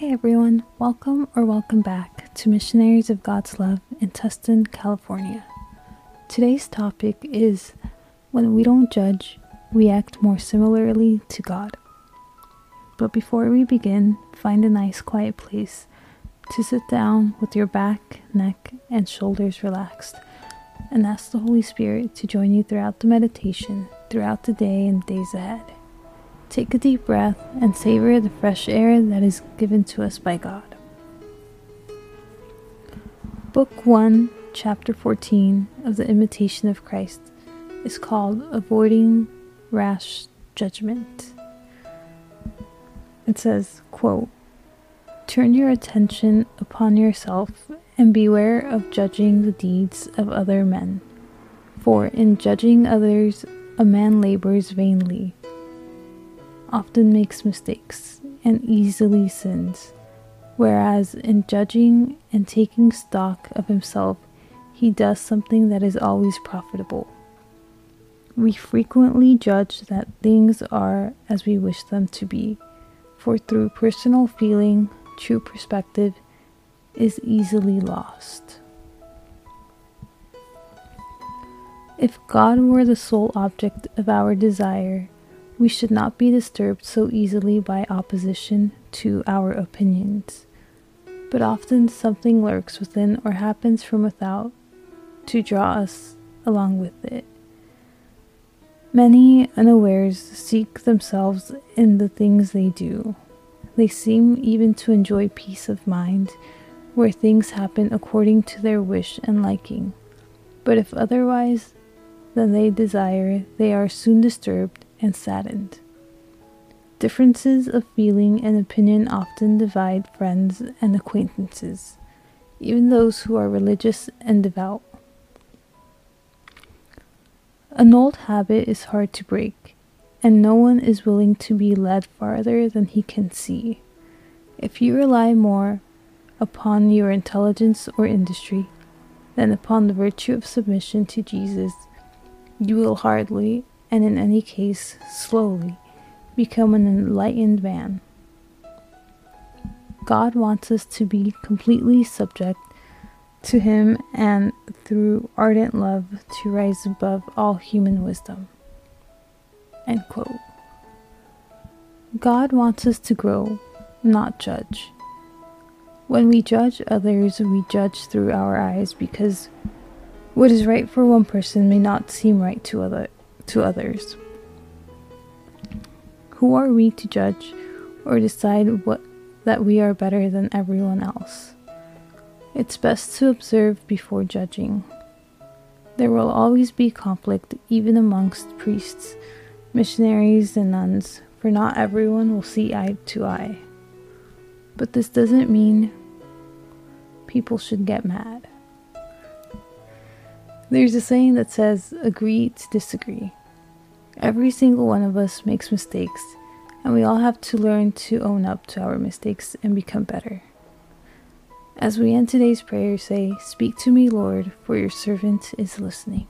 Hey everyone, welcome or welcome back to Missionaries of God's Love in Tustin, California. Today's topic is When we don't judge, we act more similarly to God. But before we begin, find a nice quiet place to sit down with your back, neck, and shoulders relaxed and ask the Holy Spirit to join you throughout the meditation, throughout the day and days ahead. Take a deep breath and savor the fresh air that is given to us by God. Book 1, Chapter 14 of the Imitation of Christ is called Avoiding Rash Judgment. It says, quote, Turn your attention upon yourself and beware of judging the deeds of other men. For in judging others, a man labors vainly often makes mistakes and easily sins, whereas in judging and taking stock of himself, he does something that is always profitable. We frequently judge that things are as we wish them to be, for through personal feeling, true perspective is easily lost. If God were the sole object of our desire, we should not be disturbed so easily by opposition to our opinions, but often something lurks within or happens from without to draw us along with it. Many unawares seek themselves in the things they do. They seem even to enjoy peace of mind where things happen according to their wish and liking. But if otherwise than they desire, they are soon disturbed and saddened. Differences of feeling and opinion often divide friends and acquaintances, even those who are religious and devout. An old habit is hard to break, and no one is willing to be led farther than he can see. If you rely more upon your intelligence or industry than upon the virtue of submission to Jesus, you will hardly, and in any case, slowly, become an enlightened man. God wants us to be completely subject to Him and through ardent love to rise above all human wisdom. End quote. God wants us to grow, not judge. When we judge others, we judge through our eyes because what is right for one person may not seem right to other to others. Who are we to judge or decide what that we are better than everyone else? It's best to observe before judging. There will always be conflict even amongst priests, missionaries, and nuns, for not everyone will see eye to eye. But this doesn't mean people should get mad. There's a saying that says, agree to disagree. Every single one of us makes mistakes, and we all have to learn to own up to our mistakes and become better. As we end today's prayer, say, Speak to me, Lord, for your servant is listening.